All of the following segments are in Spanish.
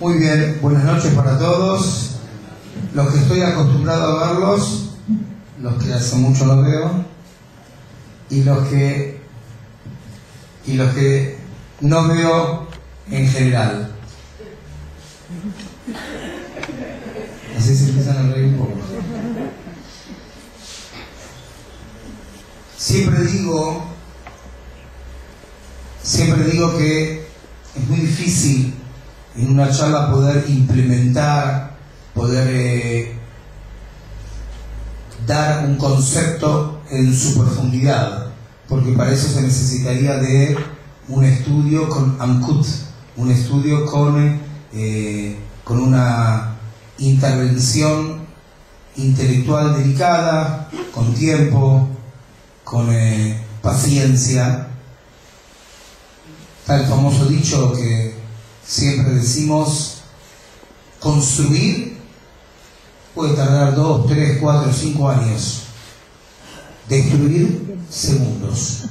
Muy bien, buenas noches para todos. Los que estoy acostumbrado a verlos, los que hace mucho no veo, y los que y los que no veo en general. Así se empiezan a reír un poco. Siempre digo, siempre digo que es muy difícil en una charla poder implementar, poder eh, dar un concepto en su profundidad, porque para eso se necesitaría de un estudio con AMCUT, un estudio con, eh, con una intervención intelectual delicada, con tiempo, con eh, paciencia. Está el famoso dicho que siempre decimos, construir puede tardar dos, tres, cuatro, cinco años. Destruir segundos.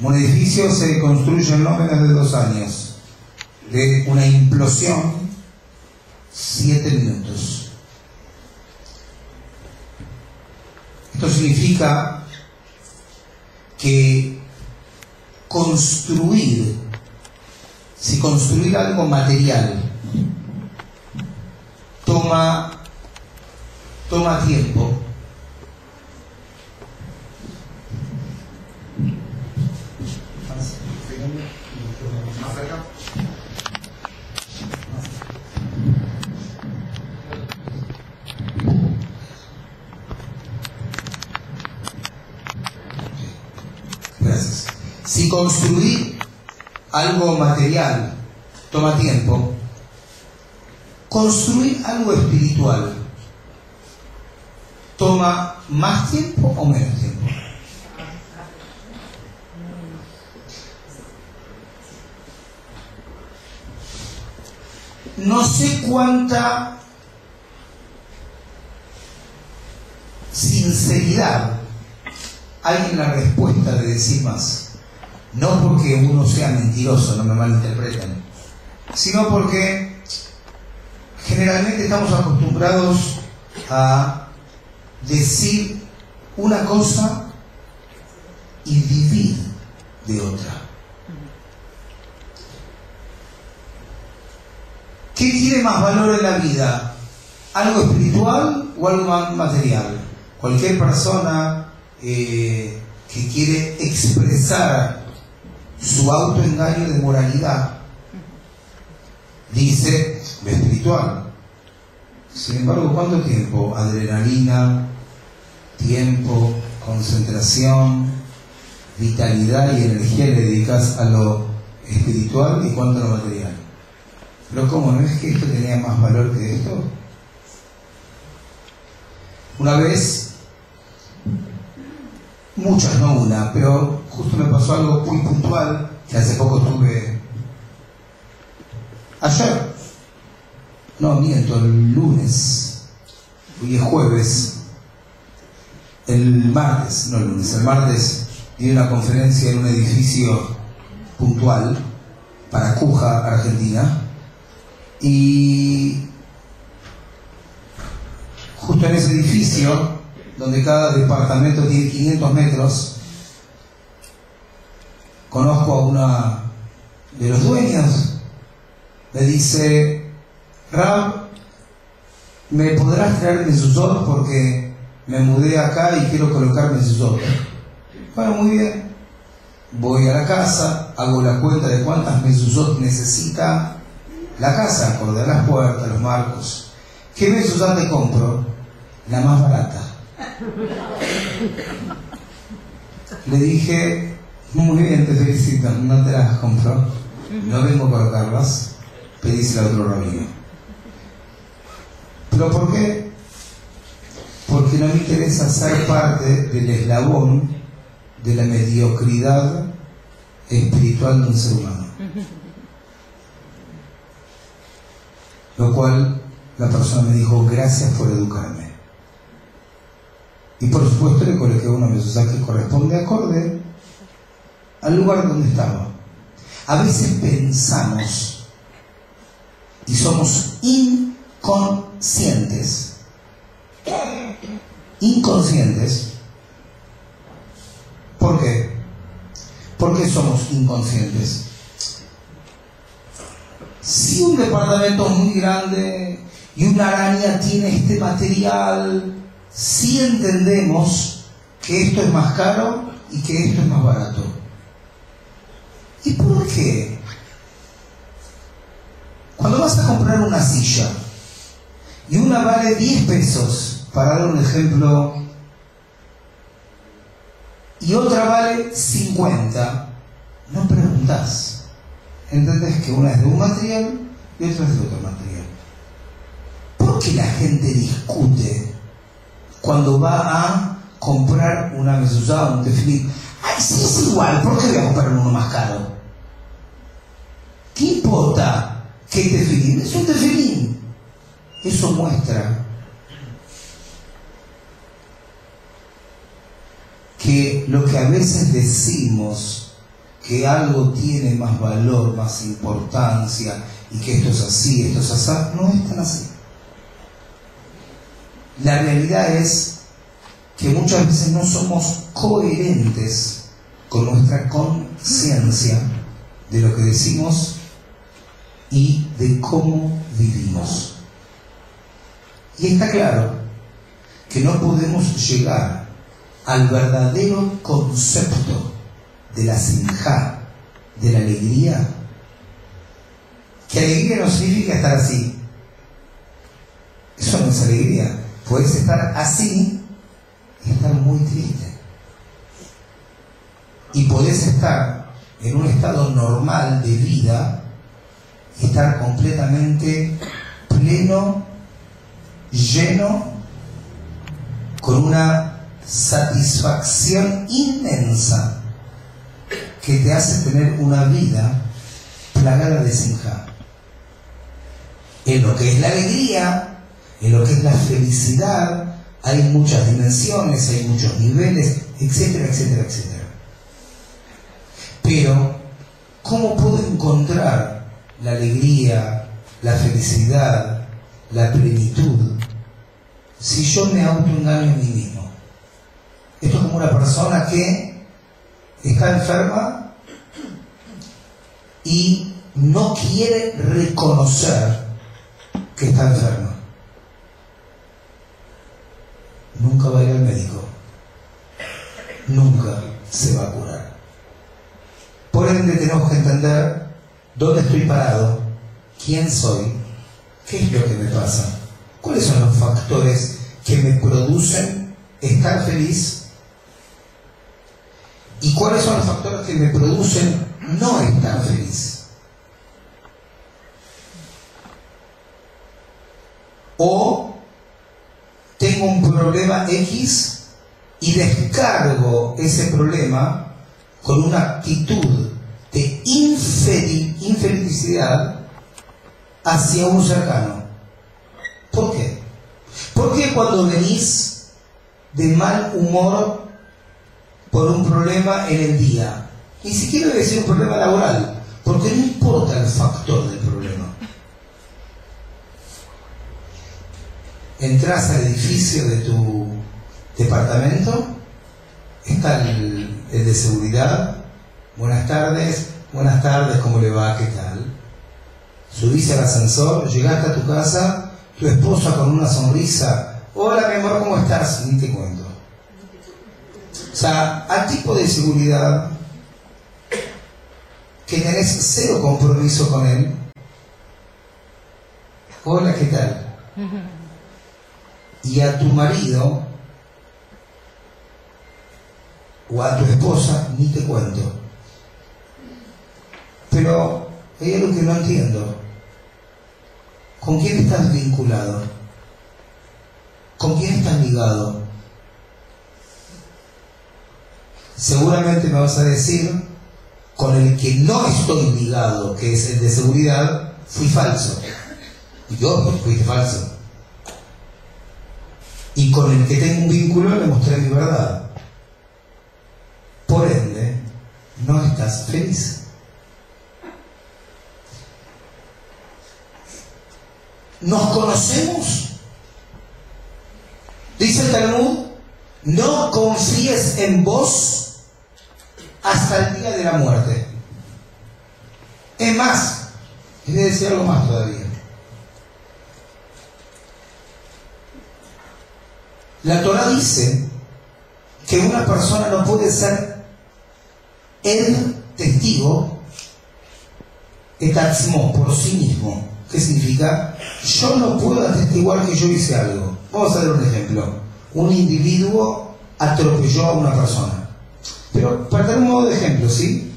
Un edificio se construye en no menos de dos años. De una implosión, siete minutos. Esto significa que construir, si construir algo material toma, toma tiempo, Gracias. Si construir algo material toma tiempo, construir algo espiritual toma más tiempo o menos tiempo. No sé cuánta sinceridad hay en la respuesta de decir más. No porque uno sea mentiroso, no me malinterpreten, sino porque generalmente estamos acostumbrados a decir una cosa y vivir de otra. ¿Qué tiene más valor en la vida? ¿Algo espiritual o algo material? Cualquier persona eh, que quiere expresar su autoengaño de moralidad dice lo espiritual. Sin embargo, ¿cuánto tiempo? Adrenalina, tiempo, concentración, vitalidad y energía le dedicas a lo espiritual y cuánto a lo material. Pero ¿cómo? ¿No es que esto tenía más valor que esto? Una vez, muchas, no una, pero justo me pasó algo muy puntual que hace poco estuve ayer, no miento, el lunes, hoy es jueves, el martes, no el lunes, el martes di una conferencia en un edificio puntual para Cuja, Argentina, y justo en ese edificio, donde cada departamento tiene 500 metros, conozco a una de los dueños, me dice, Ram, ¿me podrás traer mesuzot? Porque me mudé acá y quiero colocar mesuzot. Bueno, muy bien. Voy a la casa, hago la cuenta de cuántas mesuzot necesita la casa, acorde las puertas, los marcos. ¿Qué mesuzot te compro? La más barata. Le dije, muy bien, te felicito, no te las compro. No vengo a colocarlas, pedísela a otro rabino. ¿Pero por qué? Porque no me interesa ser parte del eslabón de la mediocridad espiritual de un ser humano. Lo cual la persona me dijo, gracias por educarme. Y por supuesto le coloqué una mesuzá que corresponde acorde al lugar donde estaba. A veces pensamos y somos inconscientes. Inconscientes. ¿Por qué? ¿Por qué somos inconscientes? Si un departamento es muy grande y una araña tiene este material, si entendemos que esto es más caro y que esto es más barato. ¿Y por qué? Cuando vas a comprar una silla y una vale 10 pesos, para dar un ejemplo, y otra vale 50, no preguntas. Entendés que una es de un material y otra es de otro material. ¿Por qué la gente discute cuando va a comprar una mezuzá un tefilín? Ay, si es igual, ¿por qué voy a comprar uno más caro? ¿Qué importa qué tefilín? Es un tefilín. Eso muestra que lo que a veces decimos que algo tiene más valor, más importancia, y que esto es así, esto es así, no es tan así. La realidad es que muchas veces no somos coherentes con nuestra conciencia de lo que decimos y de cómo vivimos. Y está claro que no podemos llegar al verdadero concepto de la sinja, de la alegría, que alegría no significa estar así. Eso no es alegría. Puedes estar así estar muy triste. Y podés estar en un estado normal de vida y estar completamente pleno, lleno, con una satisfacción inmensa que te hace tener una vida plagada de sinja. En lo que es la alegría, en lo que es la felicidad, hay muchas dimensiones, hay muchos niveles, etcétera, etcétera, etcétera. Pero, ¿cómo puedo encontrar la alegría, la felicidad, la plenitud, si yo me autoengaño a mí mismo? Esto es como una persona que está enferma y no quiere reconocer que está enferma. Nunca va a ir al médico. Nunca se va a curar. Por ende tenemos que entender dónde estoy parado, quién soy, qué es lo que me pasa, cuáles son los factores que me producen estar feliz ¿Y cuáles son los factores que me producen no estar feliz? O un problema X y descargo ese problema con una actitud de infelicidad hacia un cercano. ¿Por qué? ¿Por qué cuando venís de mal humor por un problema en el día. Ni siquiera ser un problema laboral, porque no importa el factor del problema. Entras al edificio de tu departamento, está el, de seguridad, buenas tardes, buenas tardes, ¿cómo le va? ¿Qué tal? Subís al ascensor, llegaste a tu casa, tu esposa con una sonrisa, hola mi amor, ¿cómo estás? Ni te cuento. O sea, al tipo de seguridad que tenés cero compromiso con él. Hola, ¿qué tal? Y a tu marido o a tu esposa ni te cuento. Pero hay algo que no entiendo. ¿Con quién estás vinculado? ¿Con quién estás ligado? seguramente me vas a decir, con el que no estoy ligado, que es el de seguridad, fui falso. Y yo fuiste falso. Y con el que tengo un vínculo le mostré mi verdad. Por ende, no estás feliz. ¿nos conocemos? Dice el Talmud, no confíes en vos hasta el día de la muerte. Es más, quiere decir algo más todavía. La Torah dice que una persona no puede ser el testigo etaxmo por sí mismo. ¿Qué significa? Yo no puedo atestiguar que yo hice algo. Vamos a dar un ejemplo. Un individuo atropelló a una persona. Pero para dar un modo de ejemplo, ¿sí?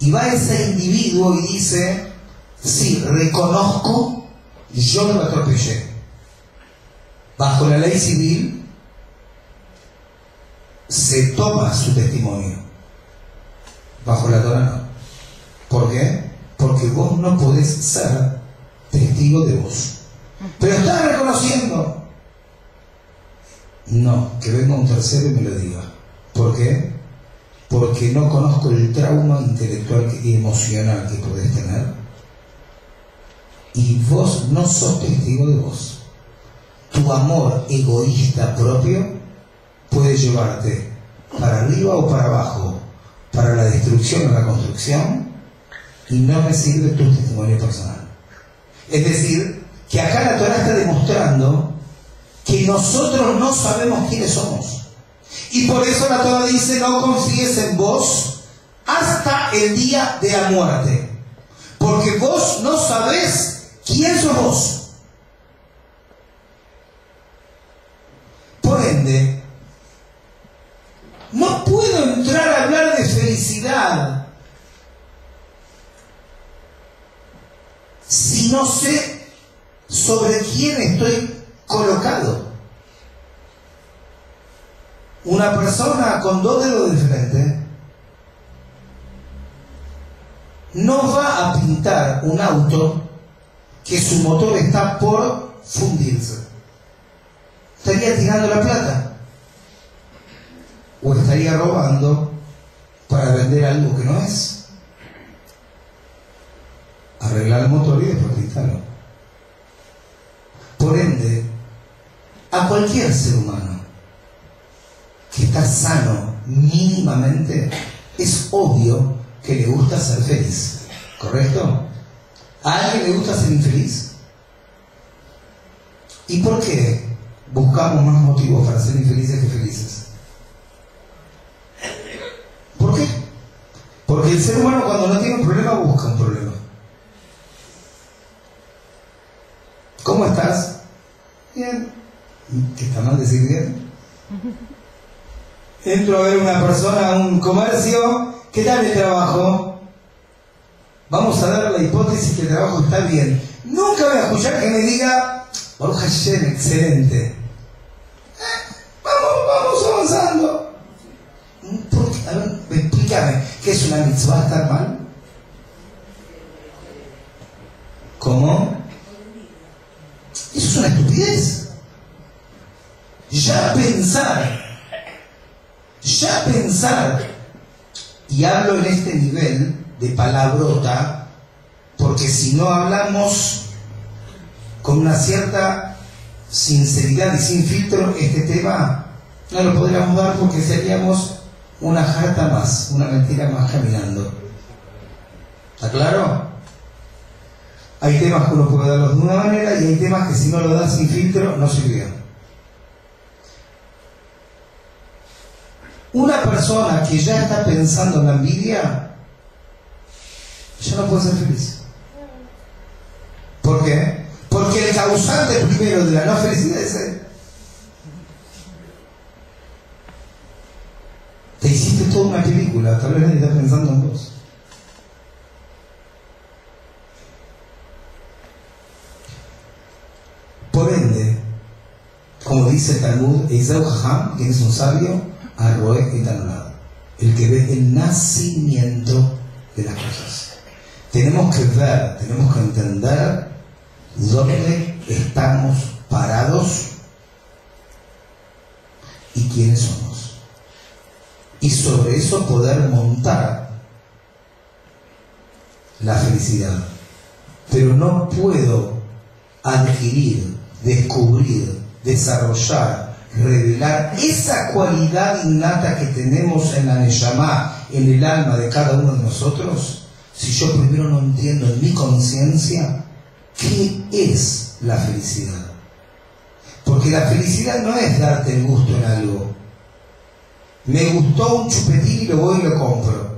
Y va ese individuo y dice, sí, reconozco, yo lo atropellé. Bajo la ley civil se toma su testimonio. Bajo la Torah no. ¿Por qué? Porque vos no podés ser testigo de vos. Pero estás reconociendo. No, que venga un tercero y me lo diga. ¿Por qué? Porque no conozco el trauma intelectual y emocional que podés tener. Y vos no sos testigo de vos. Tu amor egoísta propio puede llevarte para arriba o para abajo, para la destrucción o la construcción, y no me sirve tu testimonio personal. Es decir, que acá la Torah está demostrando que nosotros no sabemos quiénes somos. Y por eso la Torah dice, no confíes en vos hasta el día de la muerte. Porque vos no sabés quién sos vos. Por ende, no puedo entrar a hablar de si no sé sobre quién estoy colocado. Una persona con dos dedos de frente no va a pintar un auto que su motor está por fundirse. Estaría tirando la plata. O estaría robando para vender algo que no es. Arreglar el motor y después pintarlo. Por ende, a cualquier ser humano que está sano mínimamente, es obvio que le gusta ser feliz. ¿Correcto? ¿A alguien le gusta ser infeliz? ¿Y por qué buscamos más motivos para ser infelices que felices? ¿Por qué? Porque el ser humano cuando no tiene un problema busca un problema. ¿Cómo estás? Bien. ¿Qué está mal decir bien? Entro a ver una persona a un comercio, ¿qué tal el trabajo? Vamos a dar la hipótesis que el trabajo está bien. Nunca voy a escuchar que me diga, Baruch Hashem, excelente. Eh, vamos, vamos avanzando. ¿Por qué? A ver, explícame, ¿qué es una mitzvah estar mal? ¿Cómo? Eso es una estupidez. Ya pensar, ya pensar, y hablo en este nivel de palabrota, porque si no hablamos con una cierta sinceridad y sin filtro, este tema no lo podríamos dar porque seríamos una jarta más, una mentira más caminando. ¿Está claro? Hay temas que uno puede darlos de una manera y hay temas que si no lo das sin filtro no sirven. Una persona que ya está pensando en la envidia, ya no puede ser feliz. ¿Por qué? Porque el causante primero de la no felicidad es. Te hiciste toda una película, tal vez nadie está pensando en vos. Por ende, como dice el Talmud, Eisau Jajam, quien es un sabio, Arroe y el que ve el nacimiento de las cosas. Tenemos que ver, tenemos que entender dónde estamos parados y quiénes somos. Y sobre eso poder montar la felicidad. Pero no puedo adquirir, descubrir, desarrollar, revelar esa cualidad innata que tenemos en la Neyamá, en el alma de cada uno de nosotros, si yo primero no entiendo en mi conciencia qué es la felicidad. Porque la felicidad no es darte el gusto en algo. Me gustó un chupetín y lo voy y lo compro.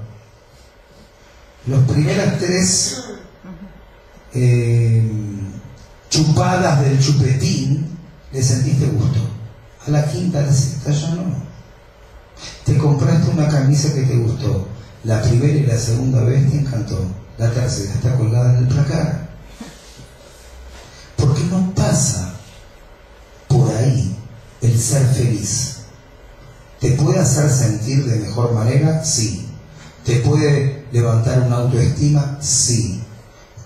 Los primeras tres eh, chupadas del chupetín le sentiste gusto. A la quinta, a la sexta ya no. Te compraste una camisa que te gustó. La primera y la segunda vez te encantó. La tercera está colgada en el placar. Porque no pasa por ahí el ser feliz. ¿Te puede hacer sentir de mejor manera? Sí. ¿Te puede levantar una autoestima? Sí.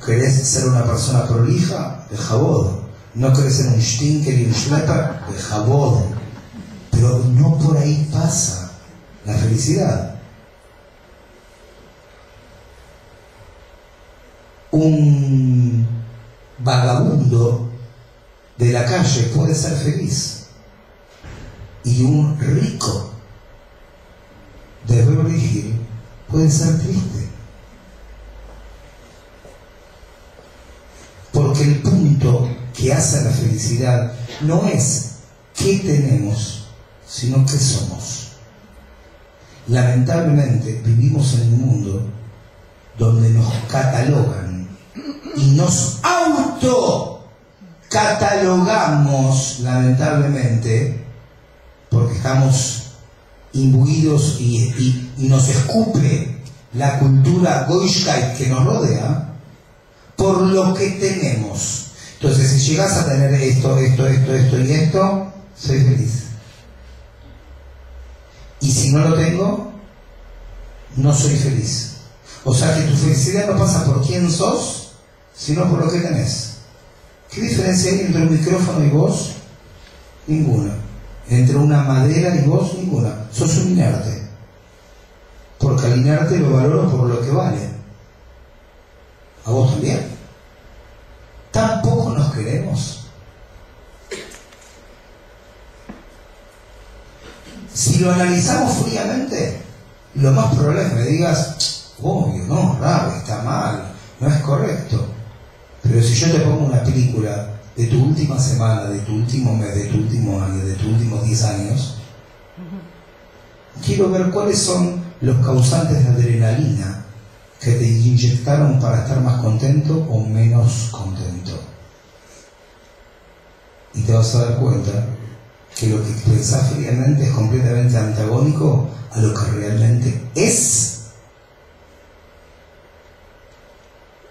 ¿Querés ser una persona prolija? De jabón. ¿No querés ser un stinker y un schlepper? De jabón. Pero no por ahí pasa la felicidad. Un vagabundo de la calle puede ser feliz y un rico de Beverly puede ser triste. Porque el punto que hace la felicidad no es qué tenemos, sino qué somos. Lamentablemente vivimos en un mundo donde nos catalogan y nos auto catalogamos lamentablemente porque estamos imbuidos y, nos escupe la cultura goishkeit que nos rodea por lo que tenemos. Entonces, si llegas a tener esto, esto, esto, esto y esto, soy feliz. Y si no lo tengo, no soy feliz. O sea que tu felicidad no pasa por quién sos, sino por lo que tenés. ¿Qué diferencia hay entre un micrófono y vos? Ninguna. Entre una madera y vos, ninguna. Sos un inerte. Porque al inerte lo valoro por lo que vale. A vos también. Tampoco nos queremos. Si lo analizamos fríamente, lo más probable es que me digas, obvio, no, raro, está mal, no es correcto. Pero si yo te pongo una película de tu última semana, de tu último mes, de tu último año, de tus últimos 10 años, quiero ver cuáles son los causantes de adrenalina que te inyectaron para estar más contento o menos contento. Y te vas a dar cuenta que lo que pensás fríamente es completamente antagónico a lo que realmente es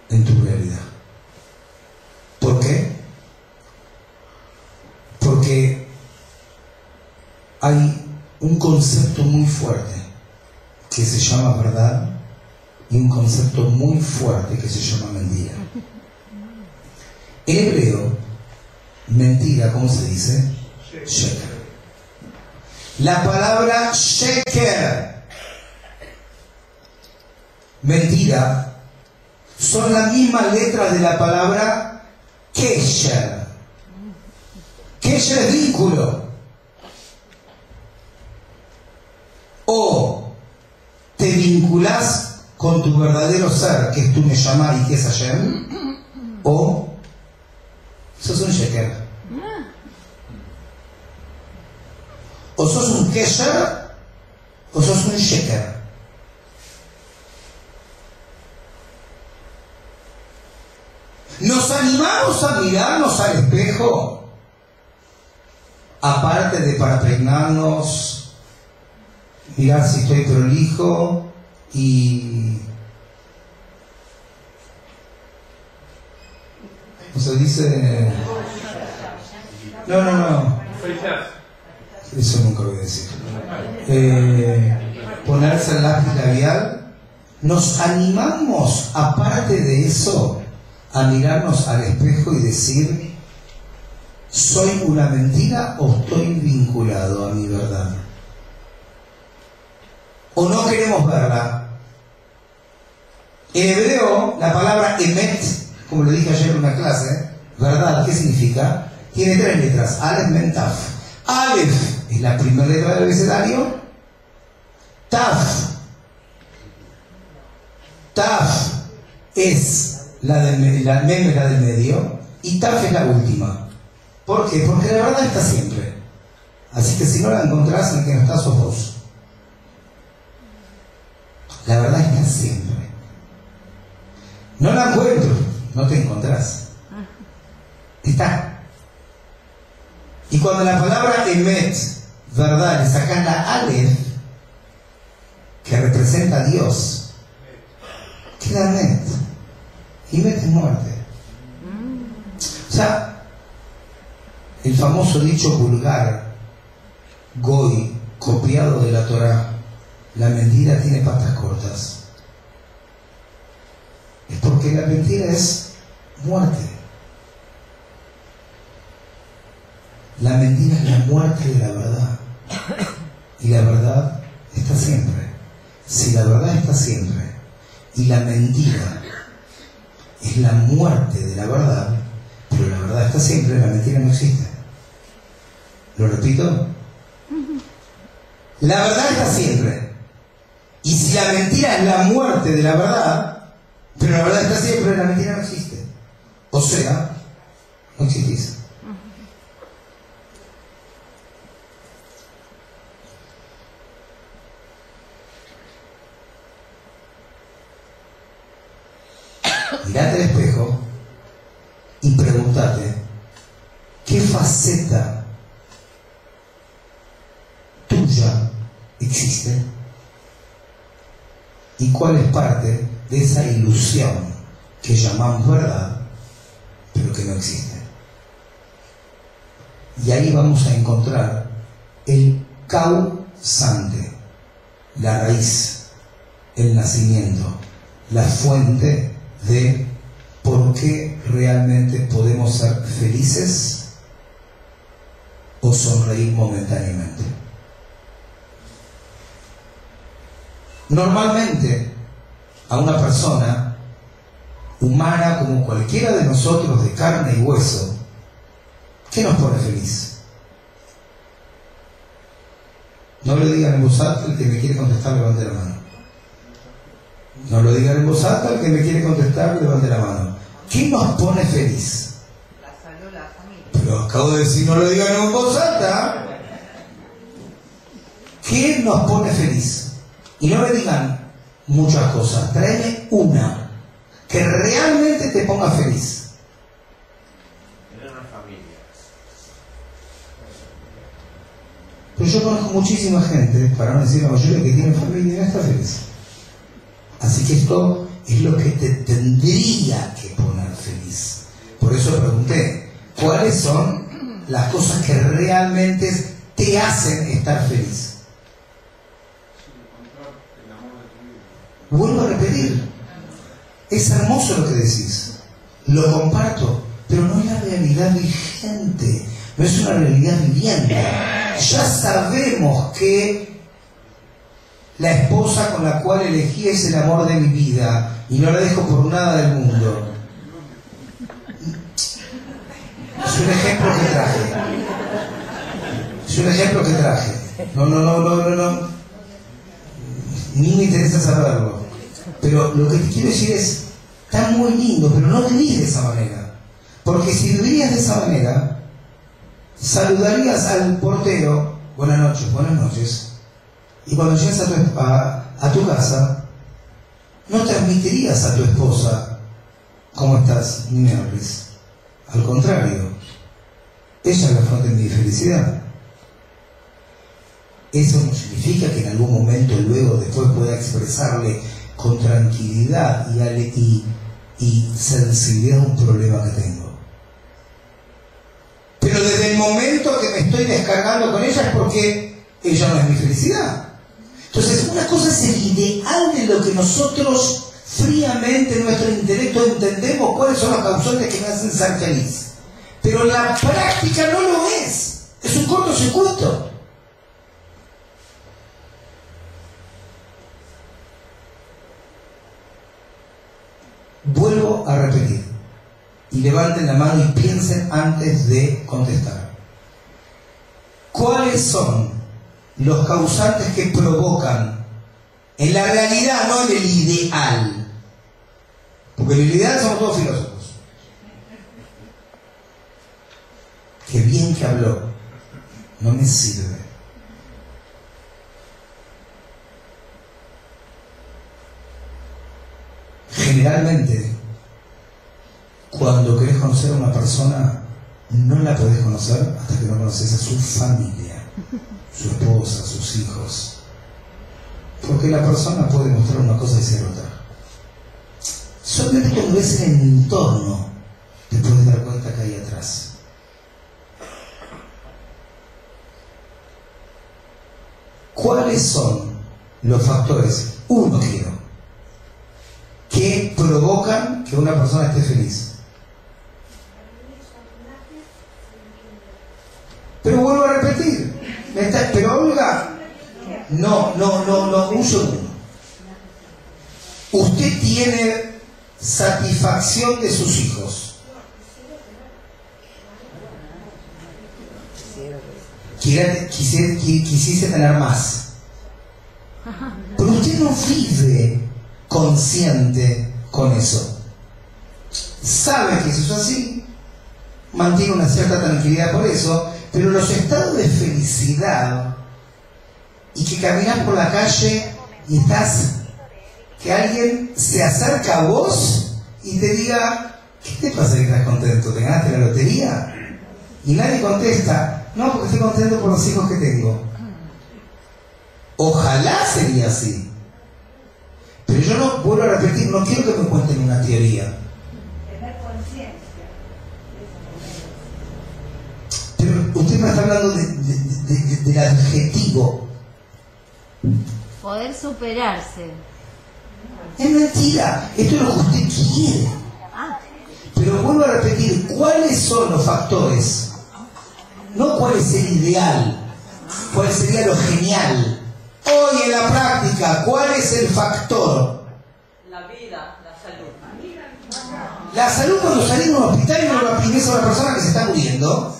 en tu realidad. ¿Por qué? Porque hay un concepto muy fuerte que se llama verdad y un concepto muy fuerte que se llama mentira. En hebreo, mentira, ¿cómo se dice? Sheker. La palabra sheker, mentira, son las mismas letras de la palabra kesher. Kesher es. O te vinculas con tu verdadero ser, que es tu Neshama y que es Hashem, o sos un sheker. O sos un kesher, o sos un sheker. Nos animamos a mirarnos al espejo, aparte de para peinarnos, mirar si estoy prolijo y... ¿Cómo se dice? No, no, no. Eso nunca voy a decir. Eh, ponerse el lápiz labial. Nos animamos, aparte de eso, a mirarnos al espejo y decir, ¿soy una mentira o estoy vinculado a mi verdad? ¿O no queremos verla? En hebreo, la palabra emet, como lo dije ayer en una clase, verdad, ¿qué significa? Tiene tres letras, Aleph, Mem, Taf. Aleph es la primera letra del abecedario. Taf. Taf es la del, del medio y Taf es la última. ¿Por qué? Porque la verdad está siempre. Así que si no la encontrás, en que no estás sos vos. La verdad está siempre. No la encuentro, no te encontrás. Está. Y cuando la palabra emet, verdad, le sacas la alef, que representa a Dios, queda met. Y met es muerte. O sea, el famoso dicho vulgar, goy, copiado de la Torah, la mentira tiene patas cortas. Es porque la mentira es muerte. La mentira es la muerte de la verdad. Y la verdad está siempre. Si la verdad está siempre y la mentira es la muerte de la verdad, pero la verdad está siempre, la mentira no existe. ¿Lo repito? La verdad está siempre. Y si la mentira es la muerte de la verdad, pero la verdad está siempre, la mentira no existe. O sea, no existís. Mirate al espejo y pregúntate, ¿qué faceta tuya existe? ¿Y cuál es parte de esa ilusión que llamamos verdad, pero que no existe? Y ahí vamos a encontrar el causante, la raíz, el nacimiento, la fuente de por qué realmente podemos ser felices o sonreír momentáneamente. Normalmente a una persona humana como cualquiera de nosotros de carne y hueso, ¿qué nos pone feliz? No le digan en voz alta el que me quiere contestar, levante la mano. No lo digan en voz alta, el que me quiere contestar, levante la mano. ¿Qué nos pone feliz? La salud, la familia. Pero acabo de decir, no lo digan en voz alta. ¿Qué nos pone feliz? Y no me digan muchas cosas, tráeme una que realmente te ponga feliz. Tener una familia. Pero yo conozco muchísima gente, para no decir la mayoría, que tiene familia y no está feliz. Así que esto es lo que te tendría que poner feliz. Por eso pregunté, ¿cuáles son las cosas que realmente te hacen estar feliz? Vuelvo a repetir, es hermoso lo que decís, lo comparto, pero no es la realidad vigente, no es una realidad viviente. Ya sabemos que la esposa con la cual elegí es el amor de mi vida y no la dejo por nada del mundo. Es un ejemplo que traje. Es un ejemplo que traje. No, no, no, no, no, no. Ni me interesa saberlo. Pero lo que te quiero decir es, está muy lindo, pero no vivís de esa manera. Porque si vivirías de esa manera, saludarías al portero, buenas noches, buenas noches, y cuando llegas a tu, a, a tu casa, no transmitirías a tu esposa, ¿cómo estás? Ni me hables. Al contrario, ella es la fuente de mi felicidad. Eso no significa que en algún momento luego después pueda expresarle con tranquilidad y, y, y sensibilidad un problema que tengo. Pero desde el momento que me estoy descargando con ella es porque ella no es mi felicidad. Entonces, una cosa es el ideal de lo que nosotros fríamente en nuestro intelecto entendemos cuáles son los causantes que me hacen ser feliz. Pero la práctica no lo es. Es un cortocircuito. A repetir. y levanten la mano y piensen antes de contestar. ¿Cuáles son los causantes que provocan en la realidad, no en el ideal? Porque en el ideal somos todos filósofos. Qué bien que habló. No me sirve. Generalmente, cuando querés conocer a una persona, no la podés conocer hasta que no conoces a su familia, su esposa, sus hijos. Porque la persona puede mostrar una cosa y ser otra. Solamente cuando ves el entorno te puedes dar cuenta que hay atrás. ¿Cuáles son los factores? Uno quiero, que provocan que una persona esté feliz. Pero vuelvo a repetir, pero Olga, no, no, no, no, un segundo. Usted tiene satisfacción de sus hijos. quisiese, quisiese tener más. Pero usted no vive consciente con eso. Sabe que eso es así, mantiene una cierta tranquilidad por eso, pero los estados de felicidad y que caminas por la calle y estás, que alguien se acerca a vos y te diga, ¿qué te pasa que estás contento? ¿Te ganaste la lotería? Y nadie contesta, no, porque estoy contento por los hijos que tengo. Ojalá sería así. Pero yo no, vuelvo a repetir, no quiero que me cuenten una teoría. Está hablando del adjetivo. Poder superarse. Es mentira. Esto es lo que usted quiere. Ah. Pero vuelvo a repetir, ¿cuáles son los factores no cuál es el ideal, cuál sería lo genial. Hoy en la práctica, ¿cuál es el factor? La vida, la salud. La salud cuando salís de un hospital y no lo a una persona que se está muriendo,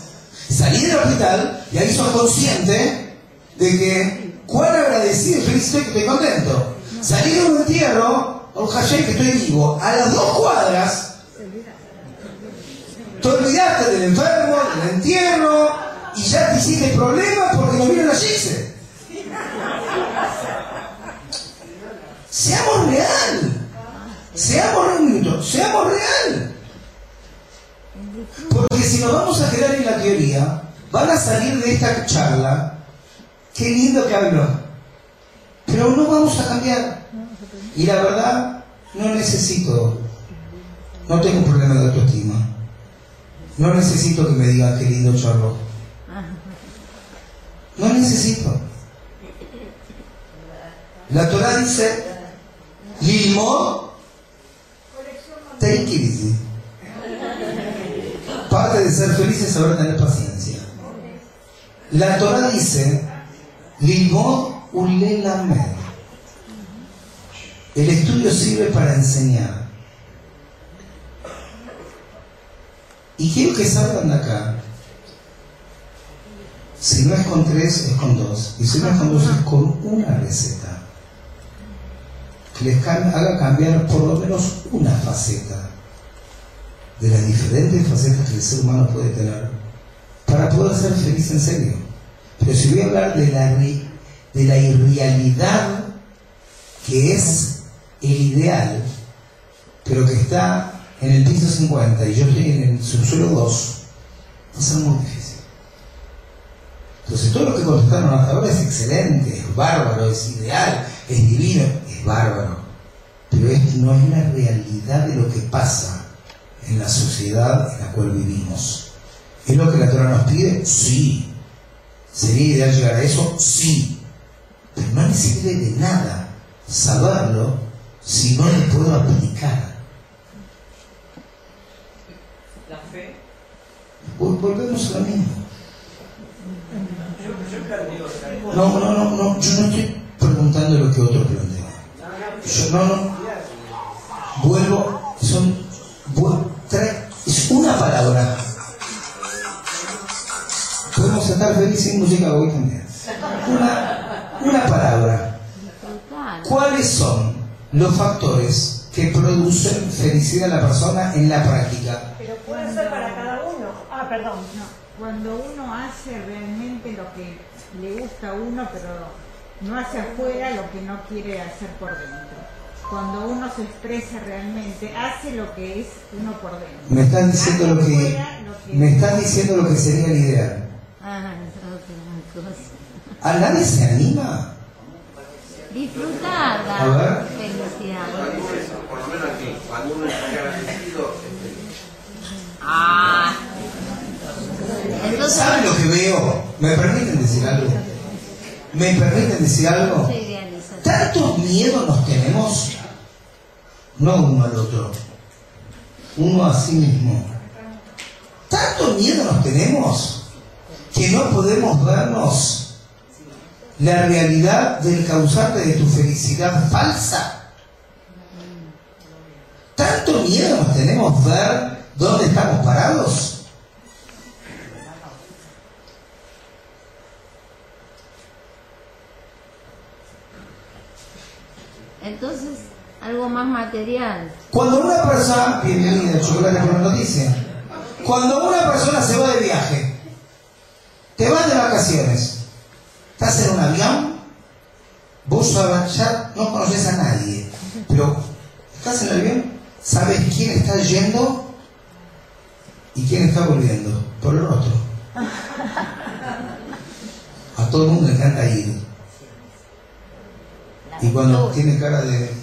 salí del hospital y ahí sos consciente de que cuán agradecido estoy que estoy contento. Salí de un entierro, un que estoy vivo, a las dos cuadras te olvidaste del enfermo, del entierro, y ya te hiciste problema porque no vieron a Gise. Seamos real. Seamos real. Seamos real. Porque si nos vamos a quedar en la teoría, van a salir de esta charla. Qué lindo que habló. Pero no vamos a cambiar. Y la verdad, no necesito. No tengo un problema de autoestima. No necesito que me digan qué lindo chorro. No necesito. La Torah dice, Limo, take. Parte de ser feliz es saber tener paciencia. La Torah dice. El estudio sirve para enseñar. Y quiero que salgan de acá. Si no es con tres, es con dos. Y si no es con dos, es con una receta. Que les haga cambiar por lo menos una faceta de las diferentes facetas que el ser humano puede tener para poder ser feliz en serio. Pero si voy a hablar de la, de la irrealidad que es el ideal, pero que está en el piso 50 y yo estoy en el subsuelo 2, va a ser muy difícil. Entonces todo lo que contestaron hasta ahora es excelente, es bárbaro, es ideal, es divino, es bárbaro. Pero esto no es la realidad de lo que pasa en la sociedad en la cual vivimos. ¿Es lo que la Torah nos pide? Sí. ¿Sería ideal llegar a eso? Sí. Pero no me sirve de nada saberlo si no lo puedo aplicar. volvemos a lo mismo. No, no, no, no, yo no estoy preguntando lo que otro plantea. Yo no, no. Vuelvo, son, vuelvo, tres, es una palabra. Podemos estar felices sin música hoy también. Una, una palabra. ¿Cuáles son los factores que producen felicidad a la persona en la práctica? Pero puede ser para cada uno. Ah, perdón. Cuando uno hace realmente lo que le gusta a uno, pero no hace afuera lo que no quiere hacer por dentro. Cuando uno se expresa realmente, hace lo que es uno por dentro. Me estás diciendo lo que lo que- me estás diciendo lo que sería el ideal. Ah, otra cosa. ¿A nadie se anima? Disfrutar A la ver. felicidad. Por lo menos aquí, cuando uno está agradecido, es feliz. Ah. Entonces, ¿Saben lo que veo? ¿Me permiten decir algo? ¿Me permiten decir algo? ¿Tantos miedos nos tenemos? No uno al otro, uno a sí mismo. ¿Tanto miedo nos tenemos que no podemos vernos la realidad del causante de tu felicidad falsa? ¿Tanto miedo nos tenemos ver dónde estamos parados? Entonces, algo más material. Cuando una persona, bienvenida, chocolate por la noticia. Cuando una persona se va de viaje, te vas de vacaciones, estás en un avión, vos ya no conoces a nadie, pero estás en el avión, sabes quién está yendo y quién está volviendo, por el rostro. A todo el mundo le encanta ir. Y cuando tiene cara de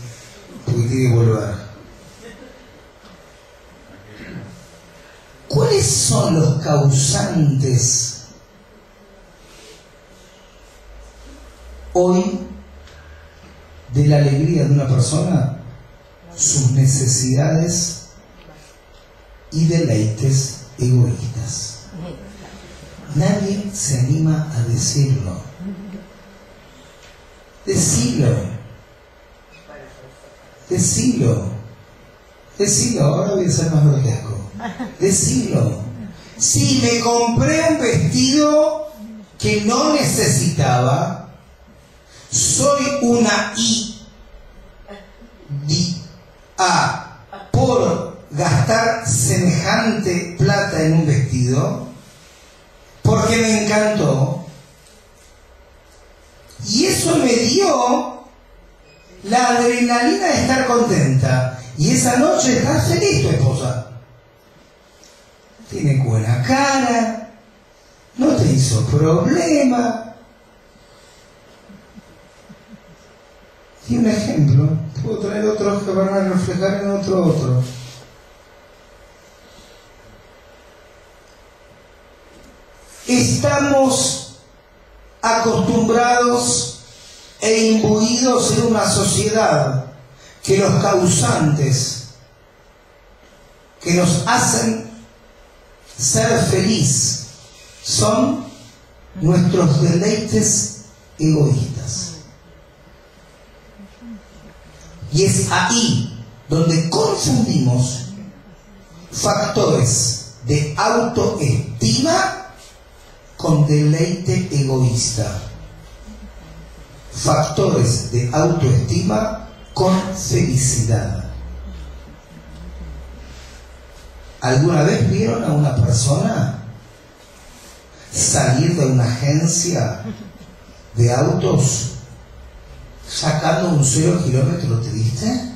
¿Cuáles son los causantes hoy de la alegría de una persona? Sus necesidades y deleites egoístas. Nadie se anima a decirlo. Decilo. Decilo. Decilo, ahora voy a ser más grotesco. Decilo. Si me compré un vestido que no necesitaba, soy una I di- A por gastar semejante plata en un vestido, porque me encantó, y eso me dio la adrenalina de estar contenta. Y esa noche estás feliz tu esposa. Tiene buena cara, no te hizo problema. Y un ejemplo, puedo traer otros que van a reflejar en otro otro. Estamos acostumbrados e imbuidos en una sociedad que los causantes que nos hacen ser feliz son nuestros deleites egoístas. Y es ahí donde confundimos factores de autoestima con deleite egoísta. Factores de autoestima con felicidad. ¿Alguna vez vieron a una persona salir de una agencia de autos sacando un cero kilómetro triste?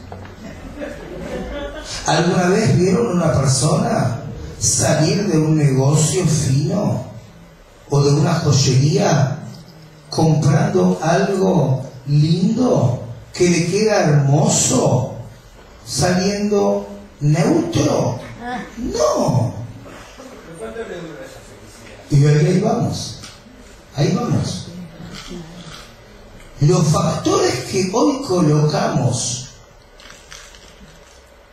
¿Alguna vez vieron a una persona salir de un negocio fino o de una joyería comprando algo lindo que le queda hermoso saliendo neutro? No. Y ahí, vamos. Ahí vamos. Los factores que hoy colocamos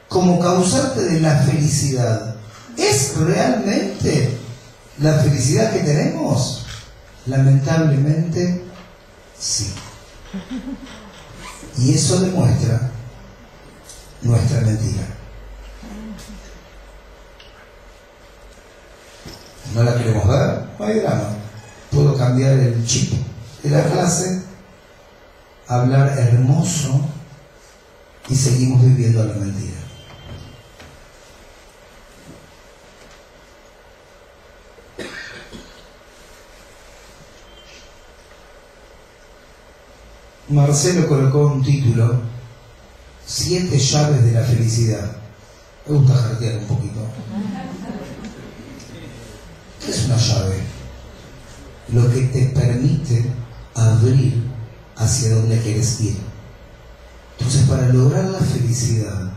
como causante de la felicidad, ¿es realmente la felicidad que tenemos? Lamentablemente, sí. Y eso demuestra nuestra mentira. ¿No la queremos ver? No hay drama. puedo cambiar el chip de la clase, hablar hermoso y seguimos viviendo la mentira. Marcelo colocó un título, Siete llaves de la felicidad. Me gusta jartear un poquito. ¿Qué es una llave? Lo que te permite abrir hacia donde quieres ir. Entonces, para lograr la felicidad,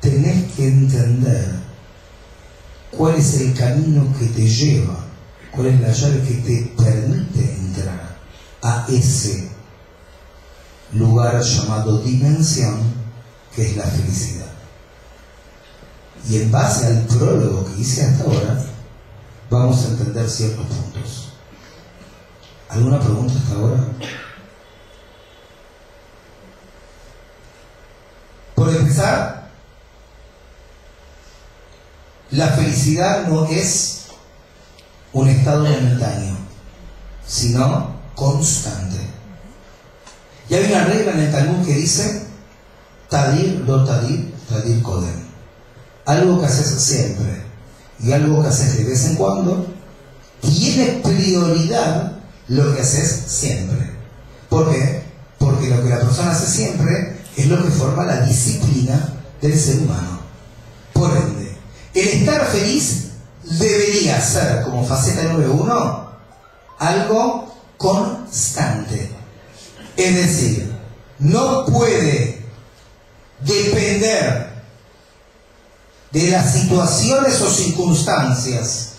tenés que entender cuál es el camino que te lleva, cuál es la llave que te permite entrar a ese lugar llamado dimensión, que es la felicidad. Y en base al prólogo que hice hasta ahora, vamos a entender ciertos puntos. ¿Alguna pregunta hasta ahora? Por empezar, la felicidad no es un estado momentáneo, sino constante. Y hay una regla en el Talmud que dice, Tadir, lo Tadir, Tadir Kodem. Algo que haces siempre y algo que haces de vez en cuando, tiene prioridad lo que haces siempre. ¿Por qué? Porque lo que la persona hace siempre es lo que forma la disciplina del ser humano. Por ende, el estar feliz debería ser, como faceta número uno, algo constante. Es decir, no puede depender de las situaciones o circunstancias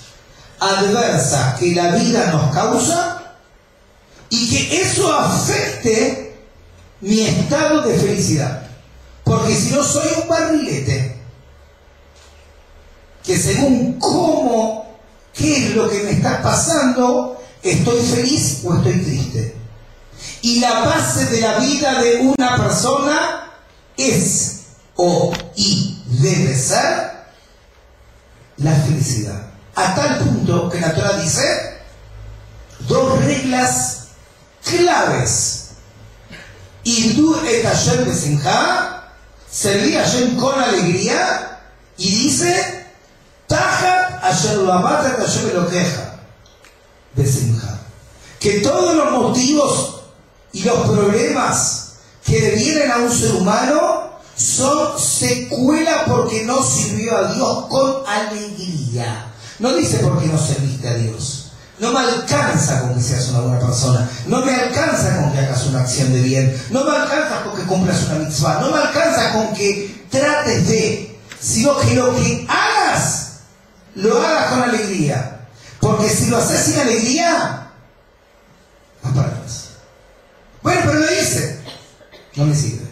adversas que la vida nos causa y que eso afecte mi estado de felicidad. Porque si no soy un barrilete, que según cómo, qué es lo que me está pasando, estoy feliz o estoy triste. Y la base de la vida de una persona es o y debe ser la felicidad. A tal punto que la Torah dice dos reglas claves. Irdu et Hashem besimha, servir a con alegría, y dice, Tajat Hashem lo amata et Hashem queja, besimha. Que todos los motivos y los problemas que devienen a un ser humano son secuela porque no sirvió a Dios con alegría. No dice porque no serviste a Dios. No me alcanza con que seas una buena persona. No me alcanza con que hagas una acción de bien. No me alcanza con que cumplas una mitzvah. No me alcanza con que trates de. Sino que lo que hagas, lo hagas con alegría. Porque si lo haces sin alegría, apartas. Bueno, pero lo hice. No me sirve.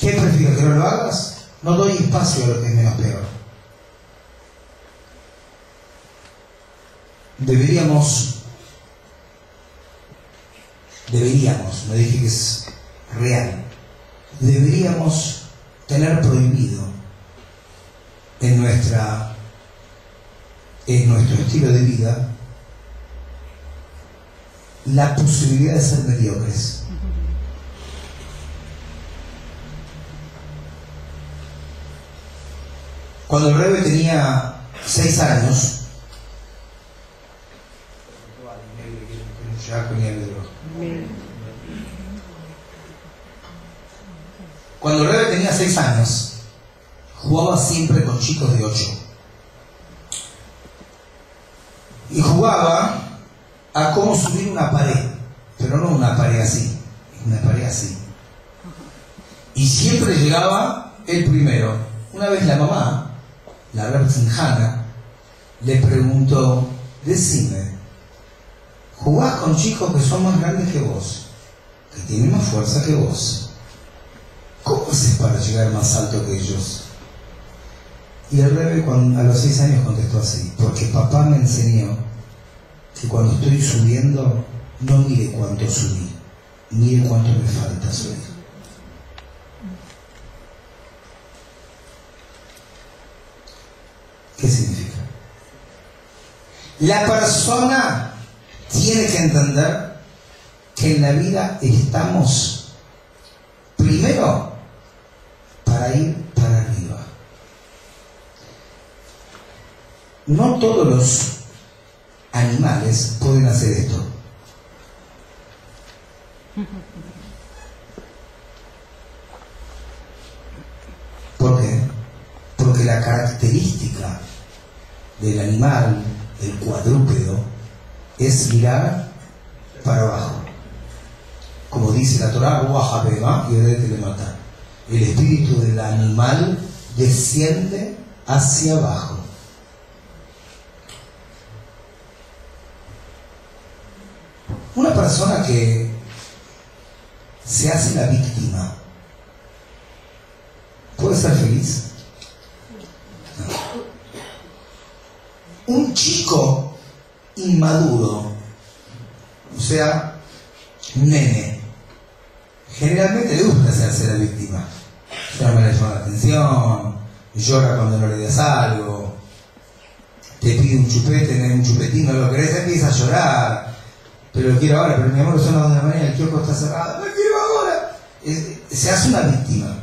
¿Qué prefiero? ¿Que no lo hagas? No doy espacio a lo que es menos peor. Deberíamos, deberíamos, no dije que es real, deberíamos tener prohibido en, nuestra, en nuestro estilo de vida la posibilidad de ser mediocres. Cuando el Rebe tenía seis años, cuando el Rebe tenía seis años, jugaba siempre con chicos de ocho. Y jugaba subir una pared, pero no una pared así, una pared así. Y siempre llegaba el primero. Una vez la mamá, la Hannah, le preguntó, decime, jugás con chicos que son más grandes que vos, que tienen más fuerza que vos. ¿Cómo haces para llegar más alto que ellos? Y el rebe a los seis años contestó así, porque papá me enseñó que cuando estoy subiendo, no mire cuánto subí, mire cuánto me falta subir. ¿Qué significa? La persona tiene que entender que en la vida estamos primero para ir para arriba. No todos los animales pueden hacer esto. ¿Por qué? Porque la característica del animal, del cuadrúpedo, es mirar para abajo. Como dice la Torah, "Ruach y le mata. El espíritu del animal desciende hacia abajo. Una persona que se hace la víctima, ¿puede ser feliz? Un chico inmaduro, o sea, nene, generalmente le gusta hacerse la víctima. Llama la atención, llora cuando no le das algo, te pide un chupete, un chupetín, no lo querés, empieza a llorar pero lo quiero ahora, pero mi amor son las 2 de la mañana, el kiosco está cerrado, lo quiero ahora. Se hace una víctima.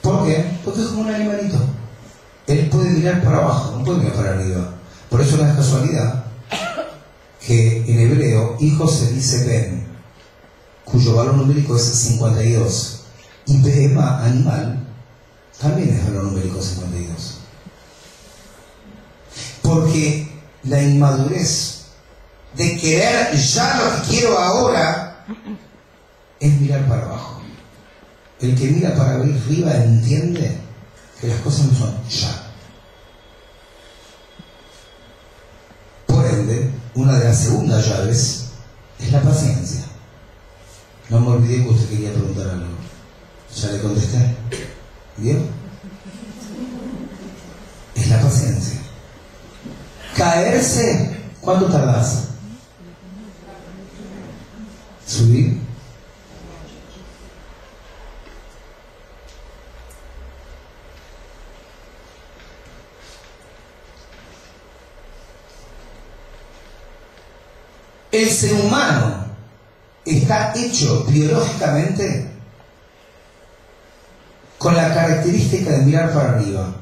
¿Por qué? Porque es como un animalito. Él puede mirar para abajo, no puede mirar para arriba. Por eso no es casualidad que en hebreo hijo se dice Ben, cuyo valor numérico es 52. Y Behema, animal, también es valor numérico 52. Porque la inmadurez de querer ya lo que quiero ahora es mirar para abajo. El que mira para arriba entiende que las cosas no son ya. Por ende, una de las segundas llaves es la paciencia. No me olvidé que usted quería preguntar algo. Ya le contesté. ¿Vio? Es la paciencia. Caerse, ¿cuánto tardas? Subir. El ser humano está hecho biológicamente con la característica de mirar para arriba.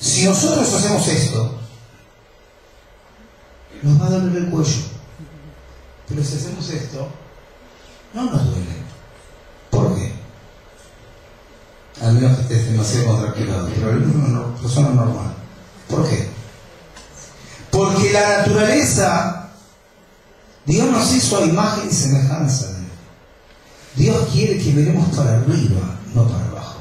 Si nosotros hacemos esto, nos va a doler el cuello. Pero si hacemos esto, no nos duele. ¿Por qué? A menos que estés demasiado contracturado, pero es una persona normal. ¿Por qué? Porque la naturaleza, Dios nos hizo a imagen y semejanza de Él. Dios quiere que miremos para arriba, no para abajo.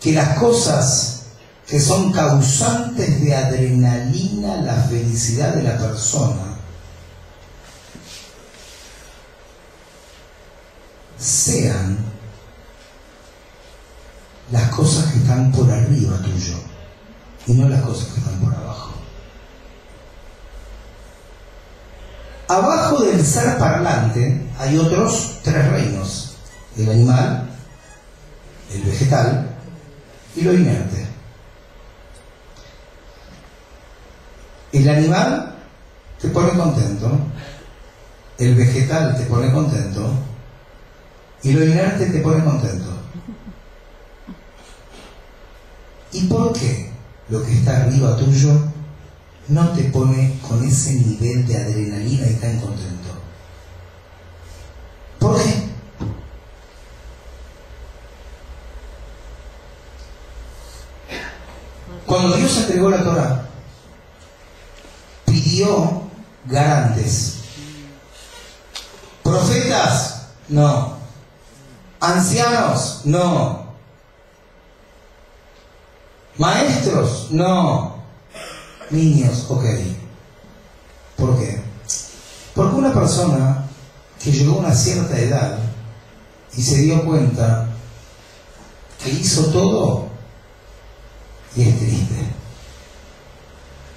Que las cosas que son causantes de adrenalina, la felicidad de la persona, sean las cosas que están por arriba tuyo y no las cosas que están por abajo. Abajo del ser parlante hay otros tres reinos, el animal, el vegetal y lo inerte. El animal te pone contento, el vegetal te pone contento y lo inerte te pone contento. ¿Y por qué lo que está arriba tuyo no te pone con ese nivel de adrenalina y tan contento? ¿Por qué? Cuando Dios entregó la Torah, pidió garantes. Profetas, no. Ancianos, no. Maestros, no. Niños, ok. ¿Por qué? Porque una persona que llegó a una cierta edad y se dio cuenta que hizo todo y es triste.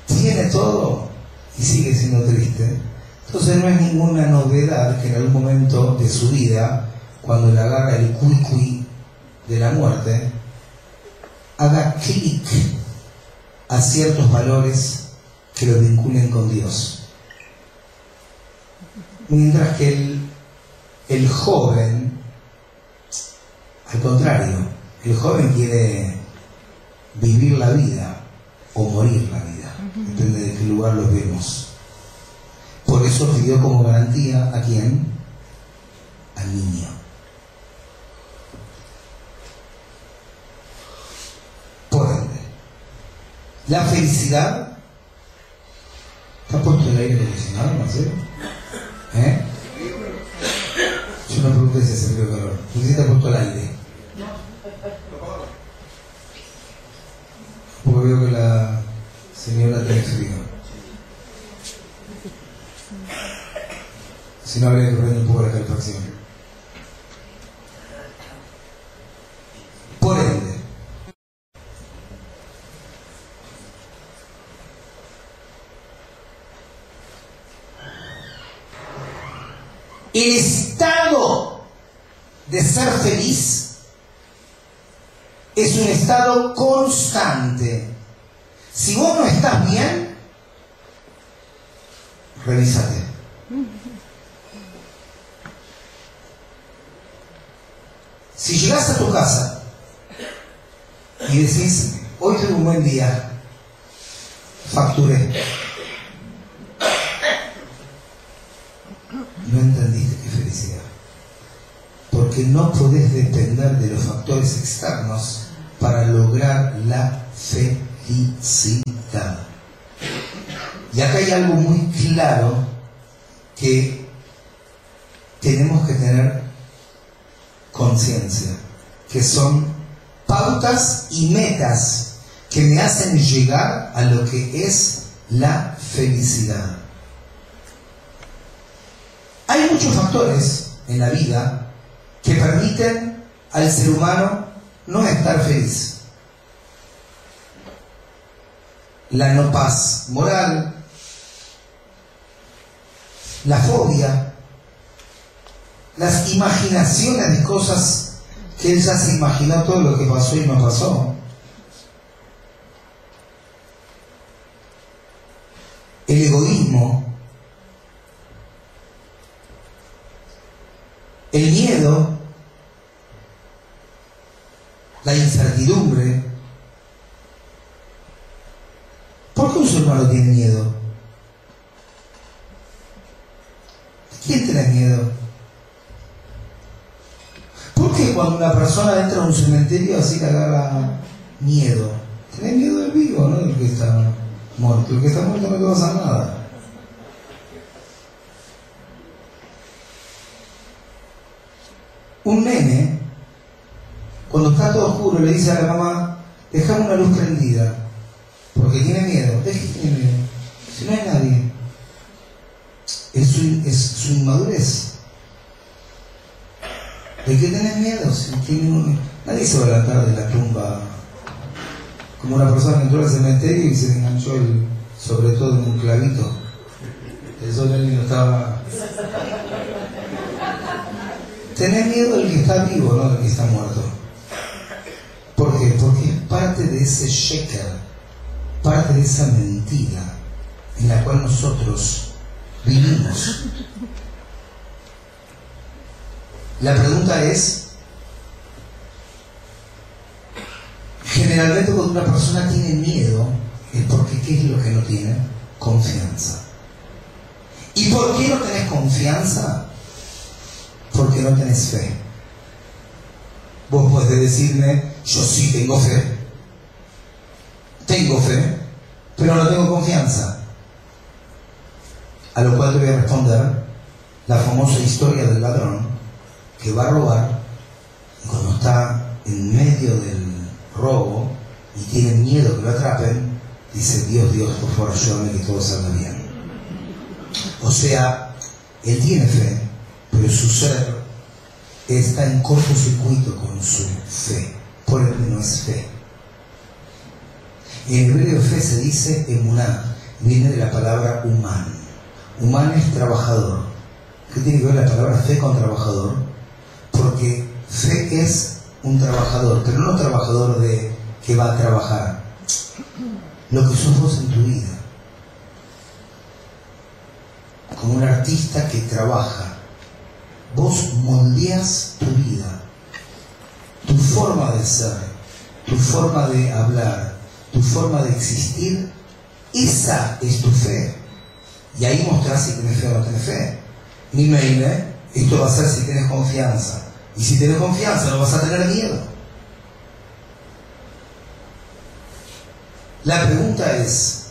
Tiene todo y sigue siendo triste. Entonces no es ninguna novedad que en algún momento de su vida, cuando le agarra el cuicui de la muerte, haga clic a ciertos valores que lo vinculen con Dios. Mientras que el, el joven, al contrario, el joven quiere vivir la vida o morir la vida, depende de qué lugar lo vemos. Por eso pidió como garantía a quién? Al niño. Por ende, la felicidad. ¿Está puesto el aire acondicionado, Marcelo? ¿Eh? Yo no pregunté si hace frío calor. ¿Tú sí está puesto el aire? Porque veo que la señora tiene frío. Si no, habría que prender un poco la calefacción. Por ende, el estado de ser feliz es un estado constante. Si vos no estás bien, revísate. Si llegas a tu casa y decís, hoy tuve un buen día, facturé. No entendiste qué felicidad. Porque no podés depender de los factores externos para lograr la felicidad. Y acá hay algo muy claro que tenemos que tener conciencia, que son pautas y metas que me hacen llegar a lo que es la felicidad. Hay muchos factores en la vida que permiten al ser humano no estar feliz. La no paz moral, la fobia, las imaginaciones de cosas que él ya se imaginó todo lo que pasó y no pasó. El egoísmo, el miedo, la incertidumbre. ¿Por qué un ser humano tiene miedo? ¿De quién tiene miedo? ¿Por qué cuando una persona entra a un cementerio así le agarra miedo? Tiene miedo del vivo, no del que está muerto. El que está muerto no le va a pasar nada. Un nene, cuando está todo oscuro, le dice a la mamá, dejame una luz prendida, porque tiene miedo. Es que tiene miedo. Si no hay nadie, es su, inmadurez. ¿De qué tenés miedo? Si tiene un- Nadie se va a levantar de la tumba como una persona que entró al cementerio y se enganchó el, sobre todo en un clavito. El sol niño estaba. Tenés miedo del que está vivo, no del que está muerto. ¿Por qué? Porque es parte de ese sheker, parte de esa mentira en la cual nosotros vivimos. La pregunta es, generalmente cuando una persona tiene miedo, es porque ¿qué es lo que no tiene? Confianza. ¿Y por qué no tenés confianza? Porque no tenés fe. Vos podés decirme, yo sí tengo fe. Tengo fe, pero no tengo confianza. A lo cual te voy a responder la famosa historia del ladrón que va a robar y cuando está en medio del robo y tiene miedo que lo atrapen, dice, Dios, Dios, por favor, ayúdame que todo salga bien. O sea, él tiene fe, pero su ser está en cortocircuito con su fe, por ende no es fe. En hebreo fe se dice emuná, viene de la palabra humán. Humán es trabajador. ¿Qué tiene que ver la palabra fe con trabajador? Porque fe es un trabajador, pero no un trabajador de que va a trabajar. lo que sos vos en tu vida. Como un artista que trabaja, vos moldeas tu vida, tu forma de ser, tu forma de hablar, tu forma de existir, esa es tu fe. Y ahí mostrás si tenés fe o no tenés fe. Ni mail, ¿eh? Esto va a ser si tienes confianza. Y si tienes confianza no vas a tener miedo. La pregunta es,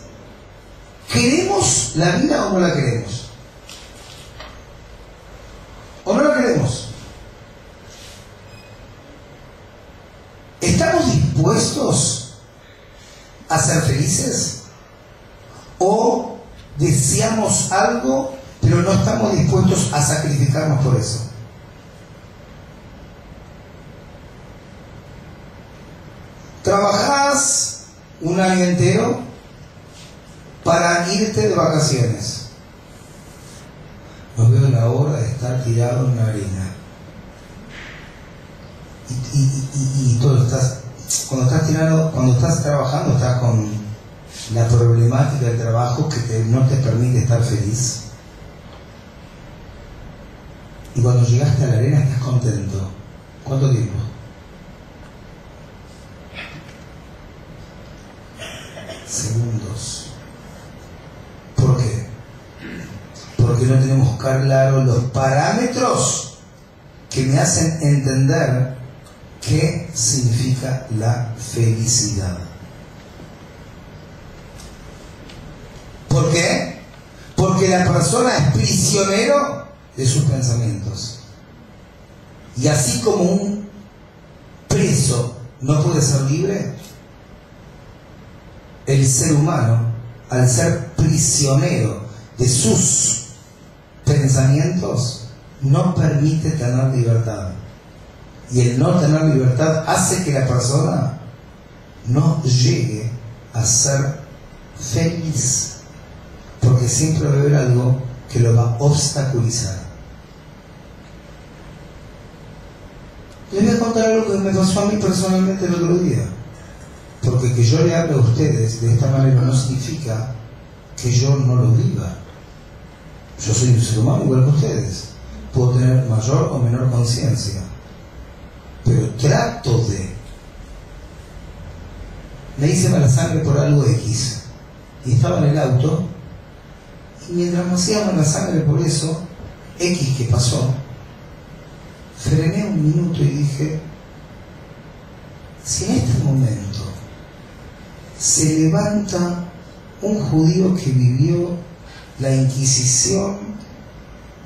¿queremos la vida o no la queremos? ¿O no la queremos? ¿Estamos dispuestos a ser felices? ¿O deseamos algo pero no estamos dispuestos a sacrificarnos por eso? Trabajás un año entero para irte de vacaciones. No veo la hora de estar tirado en la arena. Y, y- y- y todo estás, cuando estás tirado, cuando estás trabajando, estás con la problemática del trabajo que te- no te permite estar feliz. Y cuando llegaste a la arena estás contento. ¿Cuánto tiempo? Segundos. ¿Por qué? Porque no tenemos claro los parámetros que me hacen entender qué significa la felicidad. ¿Por qué? Porque la persona es prisionero de sus pensamientos. Y así como un preso no puede ser libre, el ser humano, al ser prisionero de sus pensamientos, no permite tener libertad. Y el no tener libertad hace que la persona no llegue a ser feliz. Porque siempre va a haber algo que lo va a obstaculizar. Les voy a contar algo que me pasó a mí personalmente el otro día. Porque que yo le hable a ustedes de esta manera no significa que yo no lo viva. Yo soy un ser humano igual que ustedes. Puedo tener mayor o menor conciencia. Pero trato de. Me hice mala sangre por algo X. Y estaba en el auto. Y mientras me hacía mala sangre por eso, X que pasó, frené un minuto y dije, si en este momento se levanta un judío que vivió la Inquisición,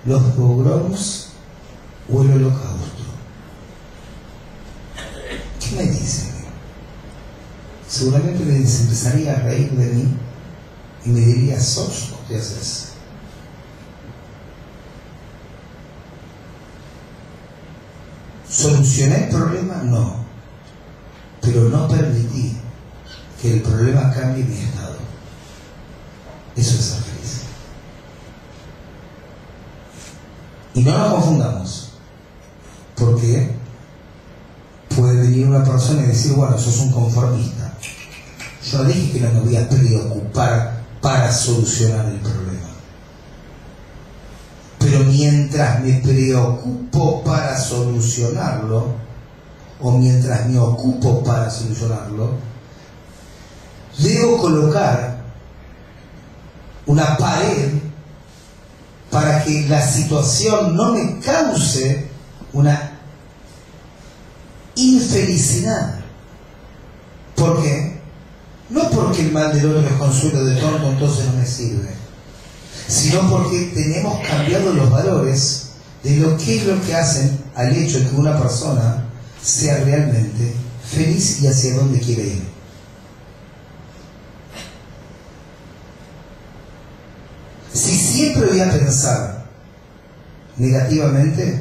los pogroms o el holocausto, ¿qué me dice? Seguramente me empezaría a reír de mí y me diría, sos, ¿qué haces? ¿Solucioné el problema? No. Pero no permití que el problema cambie mi estado. Eso es ser feliz. Y no nos confundamos. Porque puede venir una persona y decir, bueno, sos un conformista. Yo dije que no me voy a preocupar para solucionar el problema. Pero mientras me preocupo para solucionarlo, o mientras me ocupo para solucionarlo, debo colocar una pared para que la situación no me cause una infelicidad. ¿Por qué? No porque el mal del otro es consuelo de tonto, entonces no me sirve, sino porque tenemos cambiado los valores de lo que es lo que hacen al hecho de que una persona sea realmente feliz y hacia dónde quiere ir. Si siempre voy a pensar negativamente,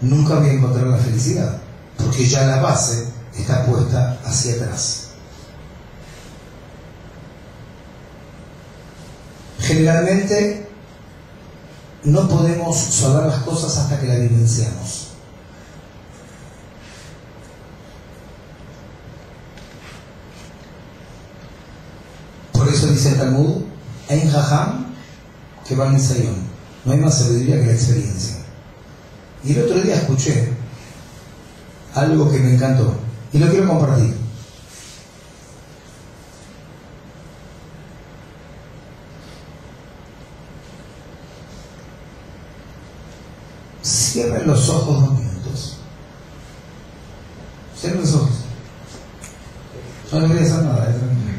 nunca voy a encontrar la felicidad, porque ya la base está puesta hacia atrás. Generalmente no podemos saber las cosas hasta que las vivenciamos. Talmud, en Jajam, que van en Sayón. No hay más sabiduría que la experiencia. Y el otro día escuché algo que me encantó y lo quiero compartir. Cierren los ojos dos minutos. Cierren los ojos. No le voy a hacer nada, eh, tranquilo.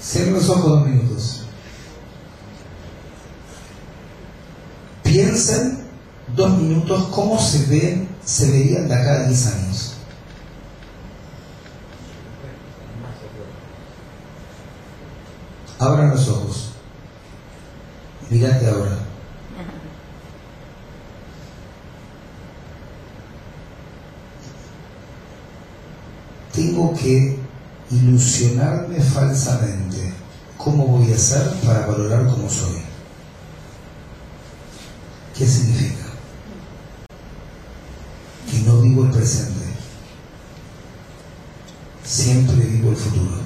Cierren los ojos dos minutos. Piensen minutos cómo se ven, se verían de acá a 10 años. Abran los ojos. Mirate ahora. Tengo que ilusionarme falsamente. ¿Cómo voy a hacer para valorar cómo soy? ¿Qué significa? Que no vivo el presente. Siempre vivo el futuro.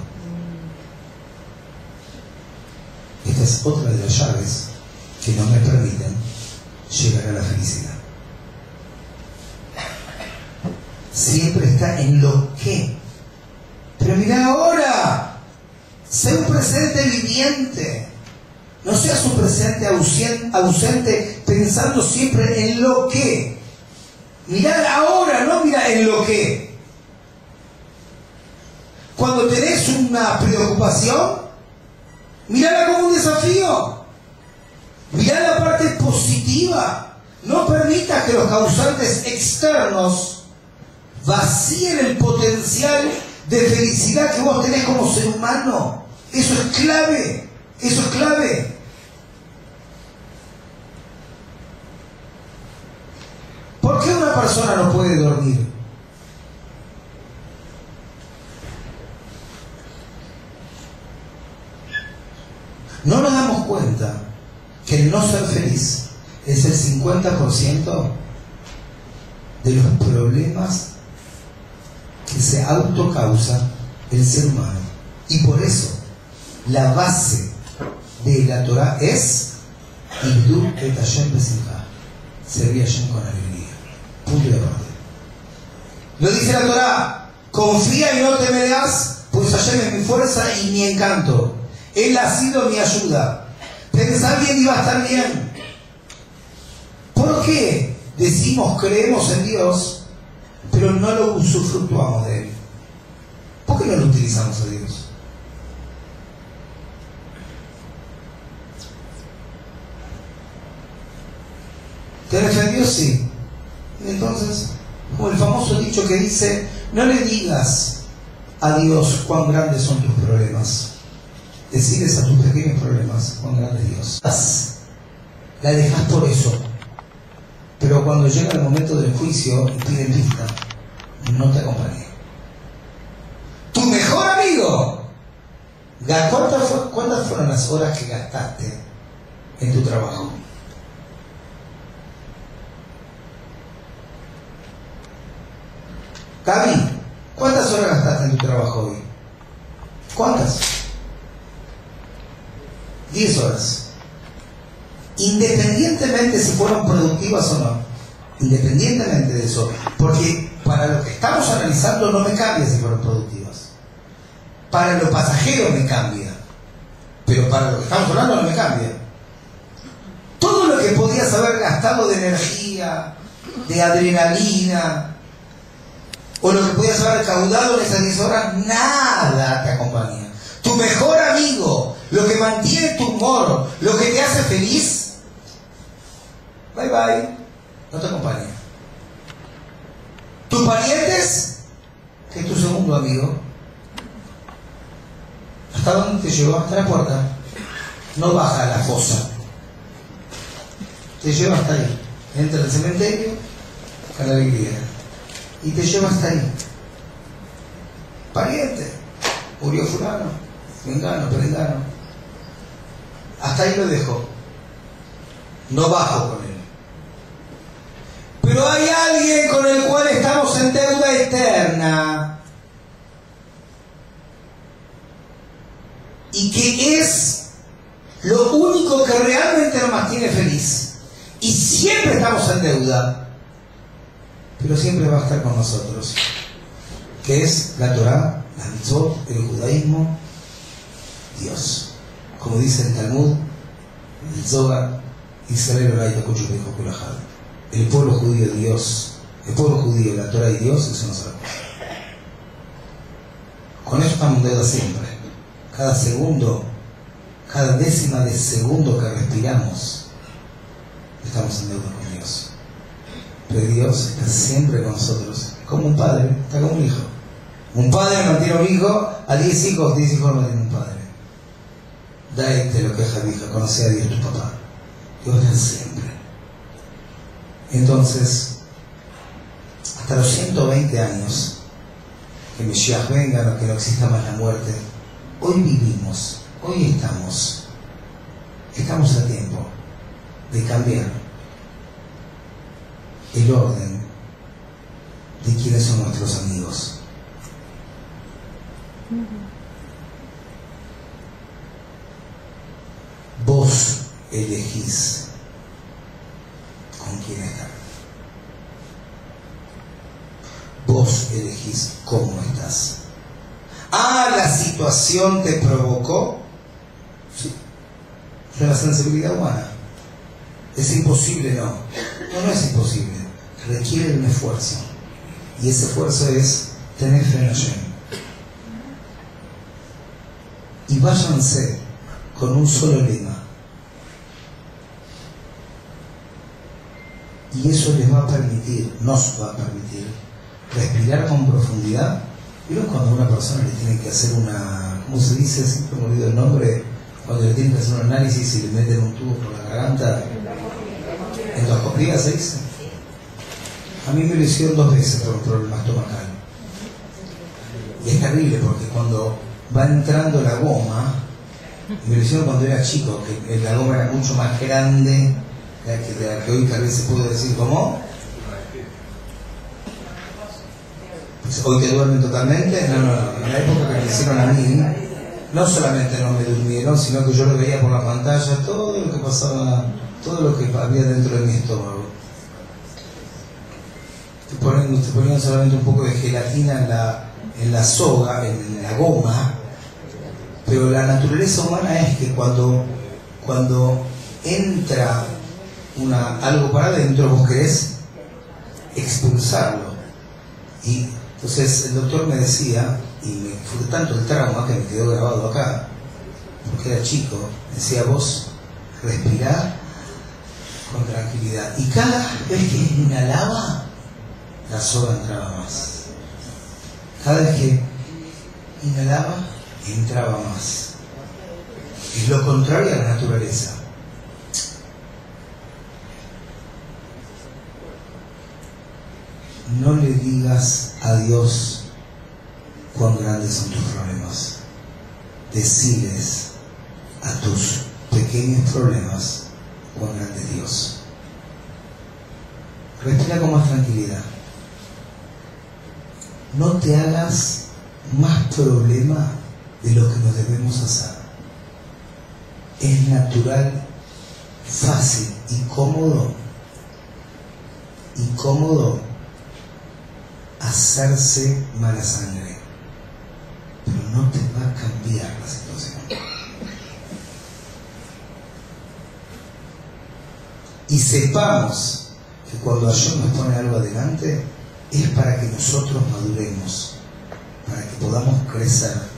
Esta es otra de las llaves que no me permiten llegar a la felicidad. Siempre está en lo que. Pero mira ahora, sé un presente viviente. No seas un presente ausien- ausente pensando siempre en lo que. Mirar ahora, no mirar en lo que. Cuando tenés una preocupación, mirala como un desafío. Mirá la parte positiva. No permitas que los causantes externos vacíen el potencial de felicidad que vos tenés como ser humano. Eso es clave. Eso es clave. ¿Por qué una persona no puede dormir? No nos damos cuenta que el no ser feliz es el 50% de los problemas que se autocausa el ser humano. Y por eso la base de la Torah es Ibdu et Hashem. Servir a con alegría. Punto y aparte. Lo dice la Torah, confía y no temerás, pues Hashem es mi fuerza y mi encanto. Él ha sido mi ayuda. Pensar bien y va a estar bien. ¿Por qué decimos creemos en Dios, pero no lo usufructuamos de Él? ¿Por qué no lo utilizamos a Dios? ¿Te defendió? Sí. Y entonces, como el famoso dicho que dice, no le digas a Dios cuán grandes son tus problemas. Decides a tus pequeños problemas cuán grande es Dios. La dejas por eso. Pero cuando llega el momento del juicio y piden vista, no te acompañé. Tu mejor amigo. ¿Cuántas, cuántas fueron las horas que gastaste en tu trabajo? Gaby, ¿cuántas horas gastaste en tu trabajo hoy? ¿Cuántas? Diez horas. Independientemente si fueron productivas o no. Independientemente de eso. Porque para lo que estamos analizando no me cambia si fueron productivas. Para lo pasajero me cambia. Pero para lo que estamos hablando no me cambia. Todo lo que podías haber gastado de energía, de adrenalina, o lo que podías haber caudado en esas 10 horas, nada te acompaña. Mejor amigo, lo que mantiene tu humor, lo que te hace feliz, bye bye, no te acompaña. Tus parientes, que es tu segundo amigo, ¿hasta dónde te llevó? Hasta la puerta. No baja a la fosa. Te lleva hasta ahí. Entra al cementerio con la alegría y te lleva hasta ahí. Pariente, murió fulano, vengano, perengano. Hasta ahí lo dejo. No bajo con él. Pero hay alguien con el cual estamos en deuda eterna. Y y que es lo único que realmente nos mantiene feliz. Y siempre estamos en deuda, pero siempre va a estar con nosotros, que es la Torah, la mitzvot, el judaísmo, Dios. Como dice el Talmud, el Zohar, Israel. El pueblo judío, Dios, el pueblo judío, la Torah y Dios, eso no se Con eso estamos deuda siempre. Cada segundo, cada décima de segundo que respiramos, estamos en deuda con Dios. Pero Dios está siempre con nosotros, como un padre, está como un hijo. Un padre mantiene un hijo, a diez hijos, diez hijos mantienen un padre. Date lo que es hija, conoce a Dios tu papá. Dios está siempre. Entonces, hasta los 120 años, que Mesías venga, que no exista más la muerte, hoy vivimos, hoy estamos, estamos a tiempo de cambiar el orden de quiénes son nuestros amigos. Vos elegís con quién estar. Vos elegís cómo estás. Ah, la situación te provocó. Sí. Es la sensibilidad humana. Es imposible, no. No, no es imposible. Requiere un esfuerzo. Y ese esfuerzo es tener fe en. Y váyanse con un solo lema. Y eso les va a permitir, nos va a permitir, respirar con profundidad. ¿Vieron cuando a una persona le tiene que hacer una, ¿cómo se dice? Siempre me olvido el nombre, cuando le tienen que hacer un análisis y le meten un tubo por la garganta. ¿Endoscopía se dice? A mí me lo hicieron dos veces por un problema estomacal. Y es terrible porque cuando va entrando la goma, me lo hicieron cuando era chico, que la goma era mucho más grande de la que, de la que hoy tal vez se puede decir como. Pues, hoy te duermen totalmente. No, no, no. En la época que me hicieron a mí, no solamente no me durmieron, sino que yo lo veía por la pantalla, todo lo que pasaba, todo lo que había dentro de mi estómago. Te ponían, te ponían solamente un poco de gelatina en la, en la soga, en la goma, pero la naturaleza humana es que cuando, cuando entra una, algo para adentro, vos querés expulsarlo. Y entonces el doctor me decía, y me fue tanto el trauma que me quedó grabado acá, porque era chico, decía vos, respirá con tranquilidad. Y cada vez que inhalaba, la soga entraba más. Cada vez que inhalaba, entraba más. Es lo contrario a la naturaleza. No le digas a Dios cuán grandes son tus problemas. Deciles a tus pequeños problemas cuán grande es Dios. Respira con más tranquilidad. No te hagas más problema de lo que nos debemos hacer. Es natural, fácil y cómodo, y cómodo hacerse mala sangre, pero no te va a cambiar la situación. Y sepamos que cuando Dios nos pone algo adelante es para que nosotros maduremos, para que podamos crecer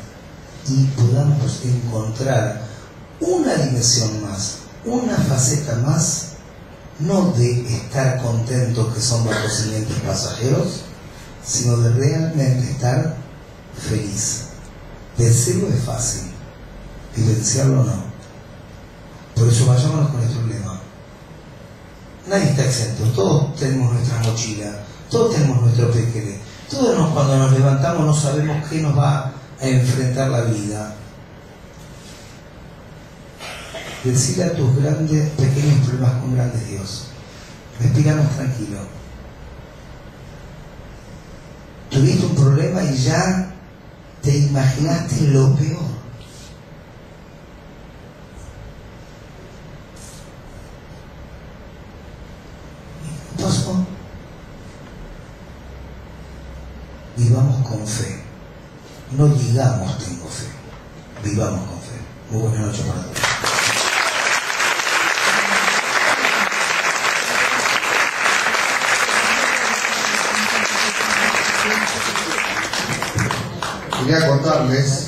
y podamos encontrar una dimensión más, una faceta más, no de estar contentos que son acontecimientos pasajeros, sino de realmente estar feliz. Decirlo es fácil, vivenciarlo no. Por eso vayámonos con nuestro lema. Nadie está exento, todos tenemos nuestra mochila, todos tenemos nuestro pequeño. Todos cuando nos levantamos no sabemos qué nos va a enfrentar la vida. Decirle a tus grandes, pequeños problemas con grandes Dios. Respiramos tranquilo. Tuviste un problema y ya te imaginaste lo peor. pasó? Vivamos con fe. No digamos tengo fe, vivamos con fe. Muy buenas noches para todos. Quería contarles